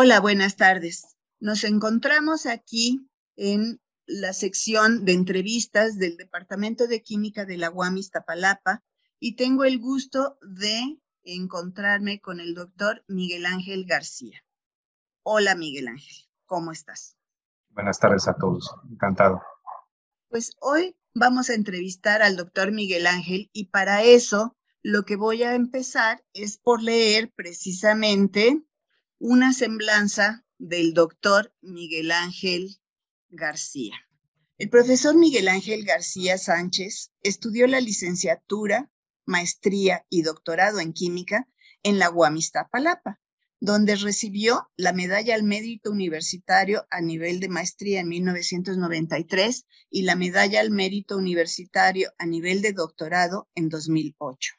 Hola, buenas tardes. Nos encontramos aquí en la sección de entrevistas del Departamento de Química de la UAM Iztapalapa y tengo el gusto de encontrarme con el doctor Miguel Ángel García. Hola, Miguel Ángel, ¿cómo estás? Buenas tardes a todos, encantado. Pues hoy vamos a entrevistar al doctor Miguel Ángel y para eso lo que voy a empezar es por leer precisamente una semblanza del doctor Miguel Ángel García. El profesor Miguel Ángel García Sánchez estudió la licenciatura, maestría y doctorado en química en la Palapa, donde recibió la medalla al mérito universitario a nivel de maestría en 1993 y la medalla al mérito universitario a nivel de doctorado en 2008.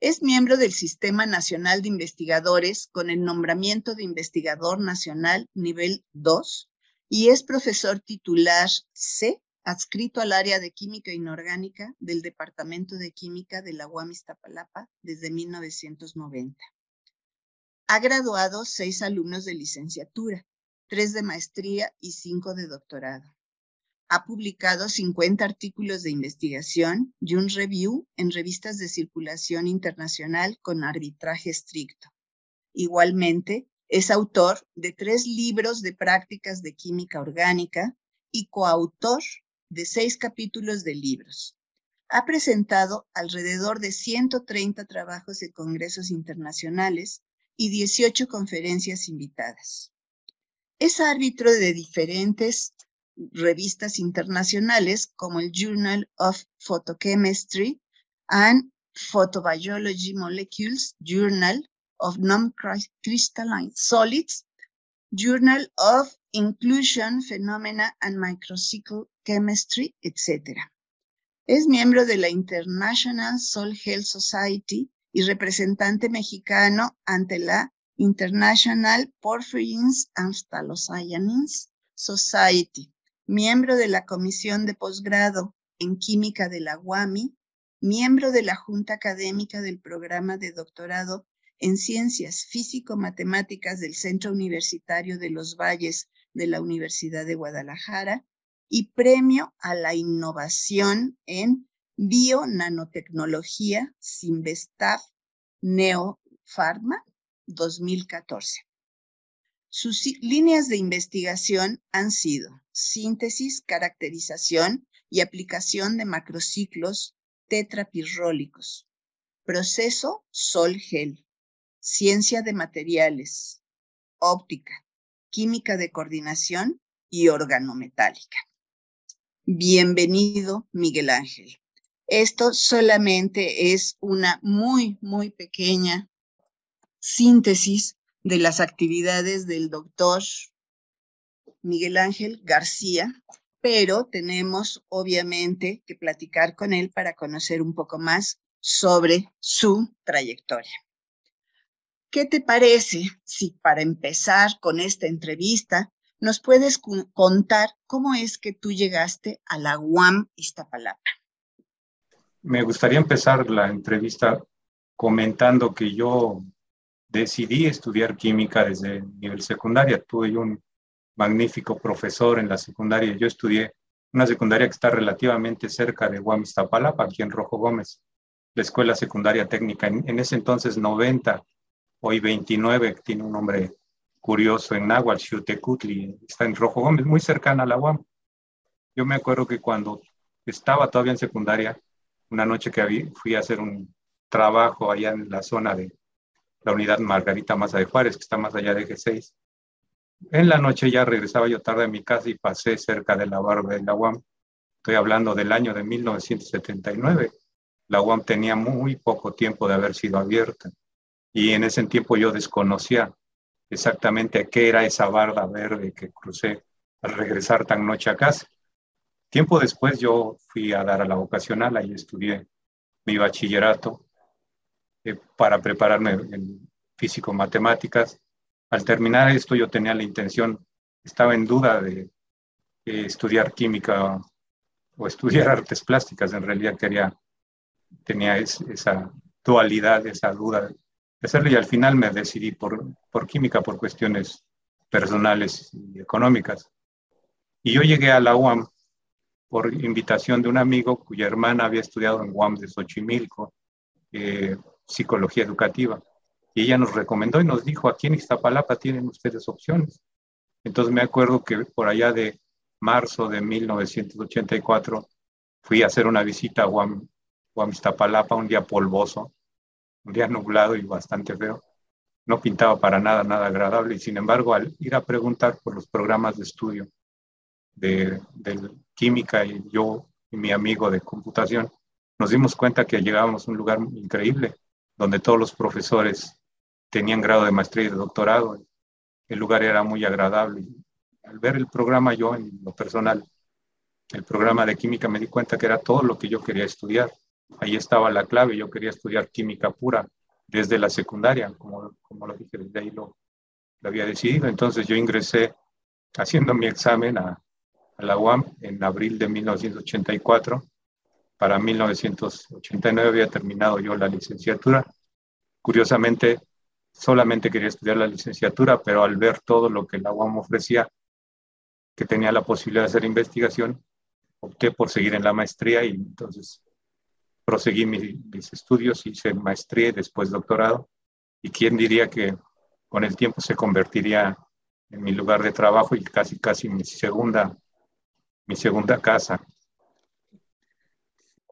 Es miembro del Sistema Nacional de Investigadores con el nombramiento de investigador nacional nivel 2 y es profesor titular C, adscrito al área de química inorgánica del Departamento de Química de la UAM Iztapalapa desde 1990. Ha graduado seis alumnos de licenciatura, tres de maestría y cinco de doctorado. Ha publicado 50 artículos de investigación y un review en revistas de circulación internacional con arbitraje estricto. Igualmente, es autor de tres libros de prácticas de química orgánica y coautor de seis capítulos de libros. Ha presentado alrededor de 130 trabajos de congresos internacionales y 18 conferencias invitadas. Es árbitro de diferentes revistas internacionales como el Journal of Photochemistry and Photobiology Molecules, Journal of Non-Crystalline Solids, Journal of Inclusion, Phenomena and Microcycle Chemistry, etc. Es miembro de la International Soul Health Society y representante mexicano ante la International Porphyrins and Phthalocyanins Society miembro de la Comisión de Posgrado en Química de la UAMI, miembro de la Junta Académica del Programa de Doctorado en Ciencias Físico-Matemáticas del Centro Universitario de los Valles de la Universidad de Guadalajara y premio a la innovación en Bio-Nanotecnología Sinvestav Neopharma 2014. Sus líneas de investigación han sido síntesis, caracterización y aplicación de macrociclos tetrapirrólicos, proceso sol-gel, ciencia de materiales, óptica, química de coordinación y organometálica. Bienvenido, Miguel Ángel. Esto solamente es una muy, muy pequeña síntesis de las actividades del doctor Miguel Ángel García, pero tenemos obviamente que platicar con él para conocer un poco más sobre su trayectoria. ¿Qué te parece si para empezar con esta entrevista nos puedes contar cómo es que tú llegaste a la UAM Iztapalapa? Me gustaría empezar la entrevista comentando que yo decidí estudiar química desde nivel secundaria. Tuve un magnífico profesor en la secundaria. Yo estudié una secundaria que está relativamente cerca de Guamistapalapa, aquí en Rojo Gómez, la Escuela Secundaria Técnica. En, ese entonces 90, hoy 29, tiene un nombre curioso en Nahuatl, Xutecutli, está en Rojo Gómez, muy cercana a la UAM. Yo me acuerdo que cuando estaba todavía en secundaria, una noche que fui a hacer un trabajo allá en la zona de la unidad Margarita Maza de Juárez, que está más allá de G6. En la noche ya regresaba yo tarde a mi casa y pasé cerca de la barba de la UAM. Estoy hablando del año de 1979. La UAM tenía muy poco tiempo de haber sido abierta y en ese tiempo yo desconocía exactamente qué era esa barda verde que crucé al regresar tan noche a casa. Tiempo después yo fui a dar a la vocacional, ahí estudié mi bachillerato eh, para prepararme en físico-matemáticas. Al terminar esto yo tenía la intención, estaba en duda de estudiar química o estudiar artes plásticas. En realidad quería, tenía esa dualidad, esa duda hacerlo y al final me decidí por, por química por cuestiones personales y económicas. Y yo llegué a la UAM por invitación de un amigo cuya hermana había estudiado en UAM de Xochimilco, eh, psicología educativa. Y ella nos recomendó y nos dijo, aquí en Iztapalapa tienen ustedes opciones. Entonces me acuerdo que por allá de marzo de 1984 fui a hacer una visita a UAM, UAM Iztapalapa, un día polvoso, un día nublado y bastante feo. No pintaba para nada, nada agradable. Y sin embargo, al ir a preguntar por los programas de estudio de, de química y yo y mi amigo de computación, nos dimos cuenta que llegábamos a un lugar increíble, donde todos los profesores tenían grado de maestría y de doctorado. El lugar era muy agradable. Al ver el programa yo en lo personal, el programa de química, me di cuenta que era todo lo que yo quería estudiar. Ahí estaba la clave, yo quería estudiar química pura desde la secundaria, como, como lo dije, desde ahí lo, había decidido. Entonces yo ingresé haciendo mi examen a la UAM en abril de 1984. Para 1989 había terminado yo la licenciatura. Curiosamente, solamente quería estudiar la licenciatura, pero al ver todo lo que la UAM ofrecía, que tenía la posibilidad de hacer investigación, opté por seguir en la maestría y entonces proseguí mis, estudios, hice maestría y después doctorado. Y quién diría que con el tiempo se convertiría en mi lugar de trabajo y casi, casi mi segunda mi segunda casa.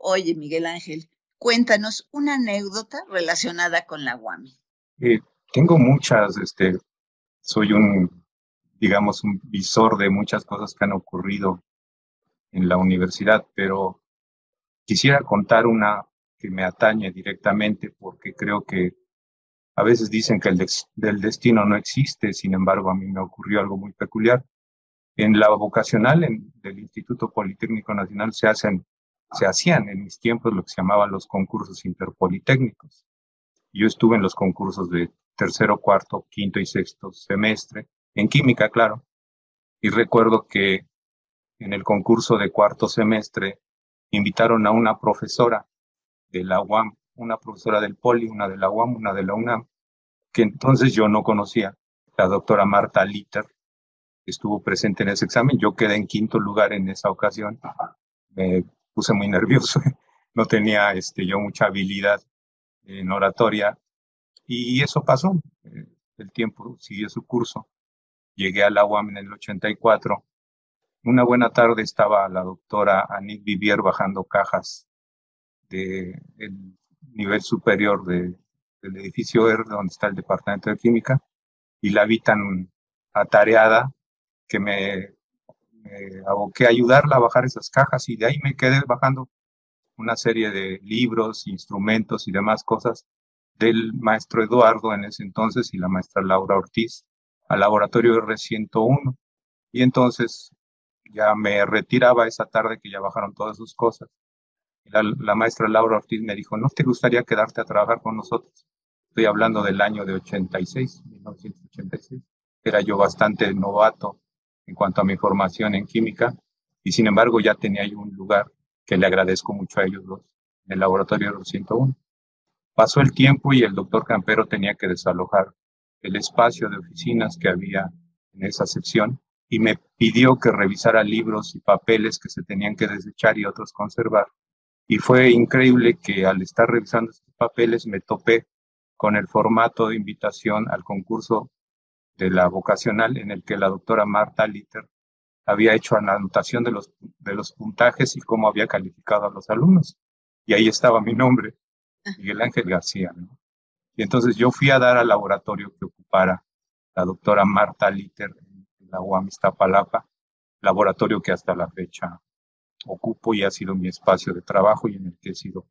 Oye, Miguel Ángel, cuéntanos una anécdota relacionada con la UAMI. Eh, tengo muchas, este, soy un, digamos, un visor de muchas cosas que han ocurrido en la universidad, pero quisiera contar una que me atañe directamente porque creo que a veces dicen que el del destino no existe, sin embargo a mí me ocurrió algo muy peculiar. En la vocacional en, del Instituto Politécnico Nacional se hacen, se hacían en mis tiempos lo que se llamaban los concursos interpolitécnicos. Yo estuve en los concursos de tercero, cuarto, quinto y sexto semestre, en química, claro. Y recuerdo que en el concurso de cuarto semestre invitaron a una profesora de la UAM, una profesora del Poli, una de la UAM, una de la UNAM, que entonces yo no conocía, la doctora Marta Litter, estuvo presente en ese examen. Yo quedé en quinto lugar en esa ocasión. Me puse muy nervioso. No tenía este, yo mucha habilidad en oratoria. Y eso pasó. Eh, el tiempo siguió su curso. Llegué a la UAM en el 84. Una buena tarde estaba la doctora Anit Vivier bajando cajas del nivel superior del edificio R, donde está el departamento de química, y la vi tan atareada que me, aboqué a ayudarla a bajar esas cajas y de ahí me quedé bajando una serie de libros, instrumentos y demás cosas del maestro Eduardo en ese entonces y la maestra Laura Ortiz al laboratorio R101. Y entonces ya me retiraba esa tarde que ya bajaron todas sus cosas. La, la, maestra Laura Ortiz me dijo, ¿no te gustaría quedarte a trabajar con nosotros? Estoy hablando del año de 86, 1986. Era yo bastante novato en cuanto a mi formación en química y sin embargo ya tenía ahí un lugar que le agradezco mucho a ellos dos, en el laboratorio 101. Pasó el tiempo y el doctor Campero tenía que desalojar el espacio de oficinas que había en esa sección y me pidió que revisara libros y papeles que se tenían que desechar y otros conservar. Y fue increíble que al estar revisando estos papeles me topé con el formato de invitación al concurso de la vocacional en el que la doctora Marta Litter había hecho la anotación de los, de los puntajes y cómo había calificado a los alumnos. Y ahí estaba mi nombre, Miguel Ángel García. Y entonces yo fui a dar al laboratorio que ocupara la doctora Marta Litter en la UAM Iztapalapa, laboratorio que hasta la fecha ocupo y ha sido mi espacio de trabajo y en el que he sido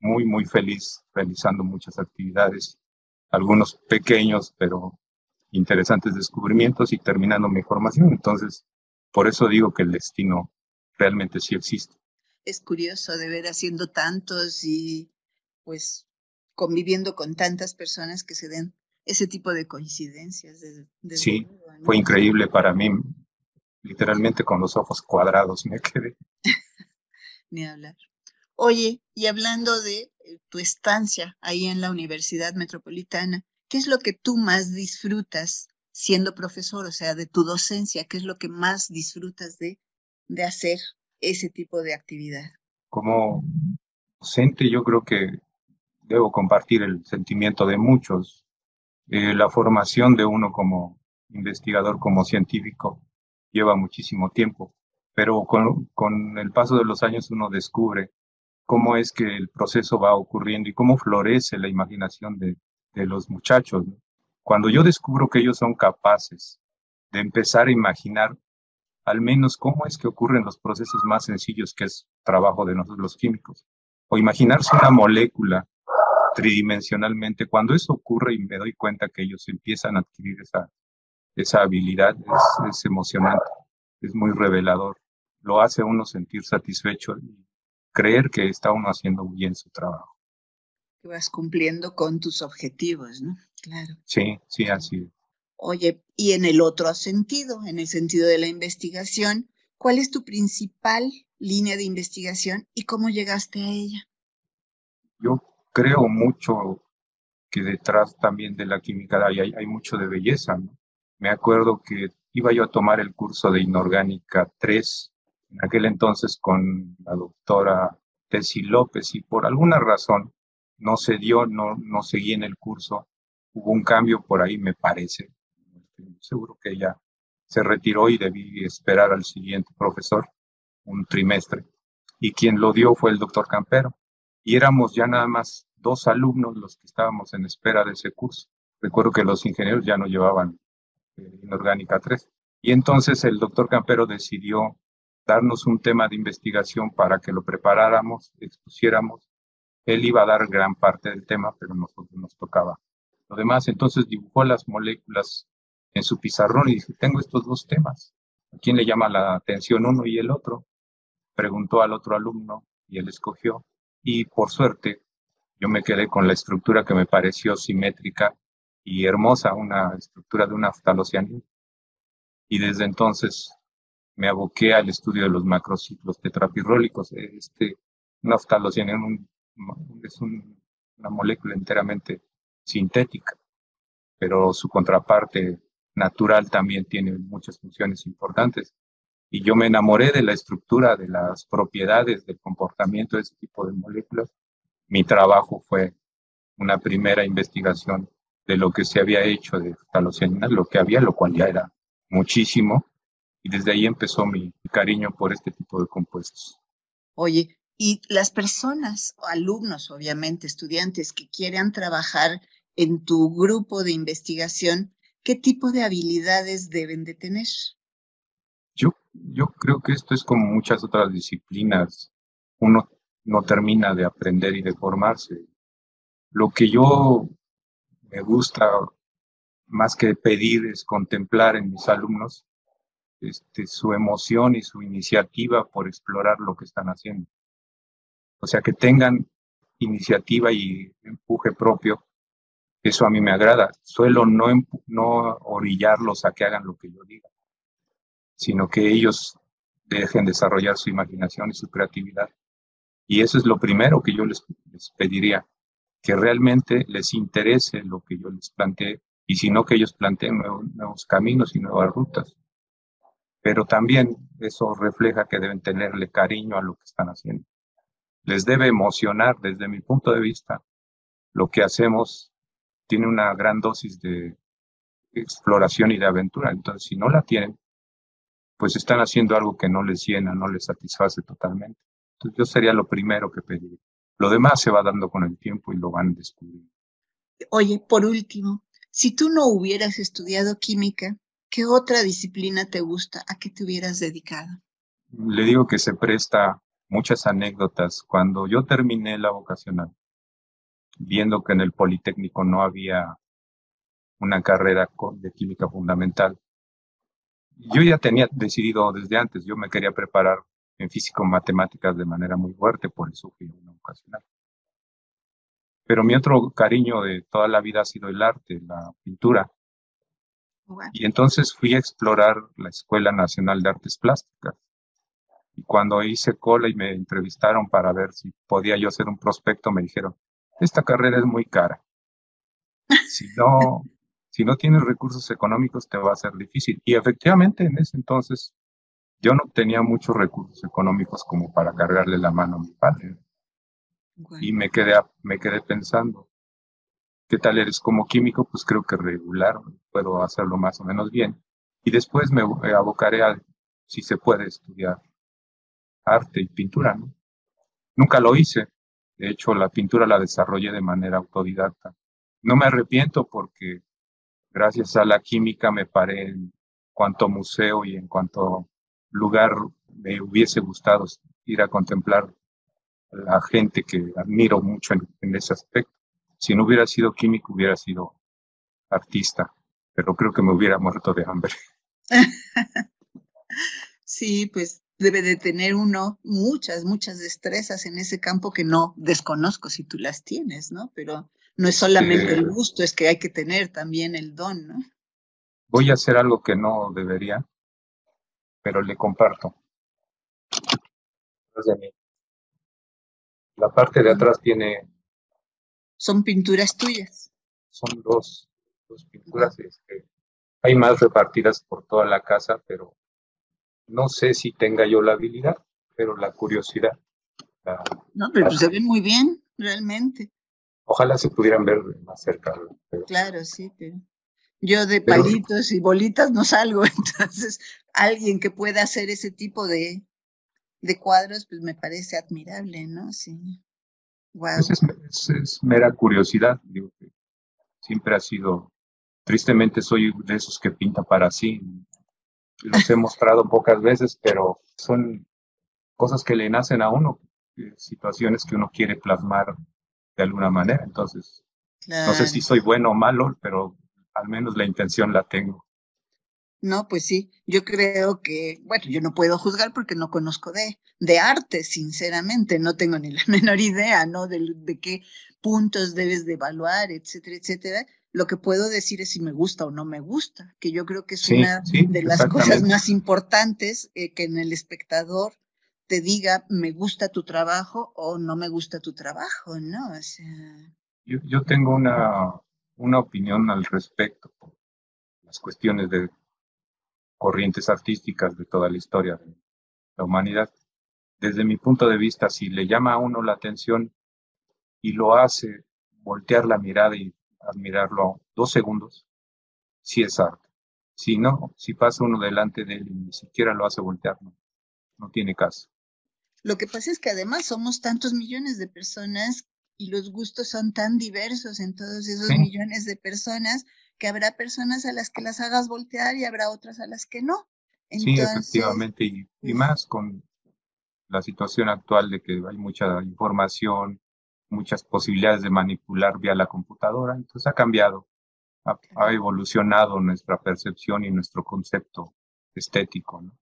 muy, muy feliz realizando muchas actividades, algunos pequeños, pero interesantes descubrimientos y terminando mi formación. Entonces, por eso digo que el destino realmente sí existe. Es curioso de ver haciendo tantos y pues conviviendo con tantas personas que se den ese tipo de coincidencias. sí, fue increíble para mí. Literalmente con los ojos cuadrados me quedé. Ni hablar. Oye, y hablando de eh, tu estancia ahí en la Universidad Metropolitana, ¿qué es lo que tú más disfrutas siendo profesor? O sea, de tu docencia, ¿qué es lo que más disfrutas de, de hacer ese tipo de actividad? Como docente, yo creo que debo compartir el sentimiento de muchos. Eh, la formación de uno como investigador, como científico, lleva muchísimo tiempo, pero con, con el paso de los años uno descubre cómo es que el proceso va ocurriendo y cómo florece la imaginación de, de los muchachos. Cuando yo descubro que ellos son capaces de empezar a imaginar al menos cómo es que ocurren los procesos más sencillos que es trabajo de nosotros los químicos, o imaginarse una molécula tridimensionalmente, cuando eso ocurre y me doy cuenta que ellos empiezan a adquirir esa, esa habilidad, es, emocionante, es muy revelador, lo hace uno sentir satisfecho y creer que está uno haciendo bien su trabajo. Que vas cumpliendo con tus objetivos, ¿no? Claro. Sí, sí, así. Oye, y en el otro sentido, en el sentido de la investigación, ¿cuál es tu principal línea de investigación y cómo llegaste a ella? Yo creo mucho que detrás también de la química hay, hay, hay mucho de belleza, ¿no? Me acuerdo que iba yo a tomar el curso de inorgánica 3 en aquel entonces con la doctora Tessie López y por alguna razón no se dio, no, no seguí en el curso. Hubo un cambio por ahí, me parece. Seguro que ella se retiró y debí esperar al siguiente profesor, un trimestre. Y quien lo dio fue el doctor Campero. Y éramos ya nada más dos alumnos los que estábamos en espera de ese curso. Recuerdo que los ingenieros ya no llevaban eh, inorgánica 3. Y entonces el doctor Campero decidió darnos un tema de investigación para que lo preparáramos, expusiéramos. Él iba a dar gran parte del tema, pero nosotros nos tocaba. Lo demás, entonces dibujó las moléculas en su pizarrón y dice, tengo estos dos temas. ¿A quién le llama la atención uno y el otro? Preguntó al otro alumno y él escogió. Y por suerte, yo me quedé con la estructura que me pareció simétrica y hermosa, una estructura de una ftalocianina. Y desde entonces me aboqué al estudio de los macrociclos tetrapirrólicos. Este naftalociana es una molécula enteramente sintética, pero su contraparte natural también tiene muchas funciones importantes. Y yo me enamoré de la estructura, de las propiedades, del comportamiento de ese tipo de moléculas. Mi trabajo fue una primera investigación de lo que se había hecho de talocianinas, lo que había, lo cual ya era muchísimo, y desde ahí empezó mi cariño por este tipo de compuestos. Oye, y las personas, alumnos, obviamente, estudiantes que quieran trabajar en tu grupo de investigación, ¿qué tipo de habilidades deben de tener? Yo, yo creo que esto es como muchas otras disciplinas. Uno no termina de aprender y de formarse. Lo que yo me gusta más que pedir es contemplar en mis alumnos este, su emoción y su iniciativa por explorar lo que están haciendo. O sea, que tengan iniciativa y empuje propio, eso a mí me agrada. Suelo no, no orillarlos a que hagan lo que yo diga, sino que ellos dejen desarrollar su imaginación y su creatividad. Y eso es lo primero que yo les, pediría, que realmente les interese lo que yo les planteé, y si no que ellos planteen nuevos caminos y nuevas rutas pero también eso refleja que deben tenerle cariño a lo que están haciendo. Les debe emocionar desde mi punto de vista. Lo que hacemos tiene una gran dosis de exploración y de aventura. Entonces, si no la tienen, pues están haciendo algo que no les llena, no les satisface totalmente. Entonces, yo sería lo primero que pediría. Lo demás se va dando con el tiempo y lo van descubriendo. Oye, por último, si tú no hubieras estudiado química, ¿Qué otra disciplina te gusta? ¿A qué te hubieras dedicado? Le digo que se presta muchas anécdotas. Cuando yo terminé la vocacional, viendo que en el Politécnico no había una carrera de química fundamental, yo ya tenía decidido desde antes, yo me quería preparar en físico-matemáticas de manera muy fuerte, por eso fui a una vocacional. Pero mi otro cariño de toda la vida ha sido el arte, la pintura. Y entonces fui a explorar la Escuela Nacional de Artes Plásticas. Y cuando hice cola y me entrevistaron para ver si podía yo ser un prospecto, me dijeron, esta carrera es muy cara. Si no, si no tienes recursos económicos, te va a ser difícil. Y efectivamente, en ese entonces, yo no tenía muchos recursos económicos como para cargarle la mano a mi padre. Y me quedé, me quedé pensando, ¿qué tal eres como químico? Pues creo que regular, puedo hacerlo más o menos bien. Y después me abocaré a si se puede estudiar arte y pintura. ¿no? Nunca lo hice. De hecho, la pintura la desarrollé de manera autodidacta. No me arrepiento porque gracias a la química me paré en cuanto museo y en cuanto lugar me hubiese gustado ir a contemplar la gente que admiro mucho en, ese aspecto. Si no hubiera sido químico, hubiera sido artista, pero creo que me hubiera muerto de hambre. sí, pues debe de tener uno muchas, muchas destrezas en ese campo que no desconozco si tú las tienes, ¿no? Pero no es solamente el gusto, es que hay que tener también el don, ¿no? Voy a hacer algo que no debería, pero le comparto. La parte de atrás tiene... Son pinturas tuyas. Son dos, dos pinturas. Este, hay más repartidas por toda la casa, pero no sé si tenga yo la habilidad, pero la curiosidad. no, pero se ven muy bien, realmente. Ojalá se pudieran ver más cerca. Claro, sí, pero yo de palitos y bolitas no salgo, entonces alguien que pueda hacer ese tipo de, de cuadros, pues me parece admirable, ¿no? Sí. Wow. Pues es, es, mera curiosidad, digo que siempre ha sido, tristemente soy de esos que pinta para sí, los he mostrado pocas veces, pero son cosas que le nacen a uno, eh, situaciones que uno quiere plasmar de alguna manera. Entonces, no sé si soy bueno o malo, pero al menos la intención la tengo. No, pues sí, yo creo que, bueno, yo no puedo juzgar porque no conozco de, de arte, sinceramente, no tengo ni la menor idea, ¿no? De, de qué puntos debes de evaluar, etcétera, etcétera lo que puedo decir es si me gusta o no me gusta, que yo creo que es una de las cosas más importantes eh, que en el espectador te diga me gusta tu trabajo o no me gusta tu trabajo, ¿no? O sea... yo, yo, tengo una, una opinión al respecto, las cuestiones de corrientes artísticas de toda la historia de la humanidad. Desde mi punto de vista, si le llama a uno la atención y lo hace voltear la mirada y admirarlo dos segundos, si es arte. Si no, si pasa uno delante de él y ni siquiera lo hace voltear, no, tiene caso. Lo que pasa es que además somos tantos millones de personas y los gustos son tan diversos en todos esos millones de personas que habrá personas a las que las hagas voltear y habrá otras a las que no. sí, efectivamente, y, y, más con la situación actual de que hay mucha información, muchas posibilidades de manipular vía la computadora, entonces ha cambiado, ha, evolucionado nuestra percepción y nuestro concepto estético. ¿no?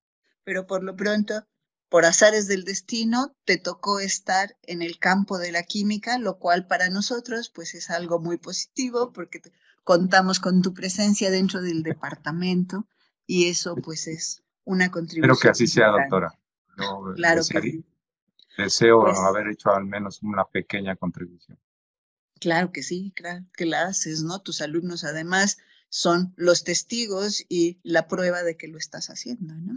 Pero por lo pronto, por azares del destino, te tocó estar en el campo de la química, lo cual para nosotros pues es algo muy positivo porque contamos con tu presencia dentro del departamento y eso pues es una contribución. Espero que así sea, doctora. claro que sí. Deseo pues haber hecho al menos una pequeña contribución. Claro que sí, claro que la haces, ¿no? Tus alumnos además son los testigos y la prueba de que lo estás haciendo, ¿no?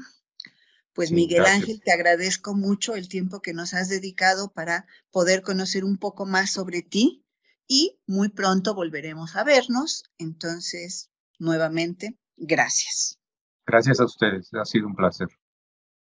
Pues Miguel Ángel, te agradezco mucho el tiempo que nos has dedicado para poder conocer un poco más sobre ti y muy pronto volveremos a vernos. Entonces, nuevamente, gracias. Gracias a ustedes, ha sido un placer.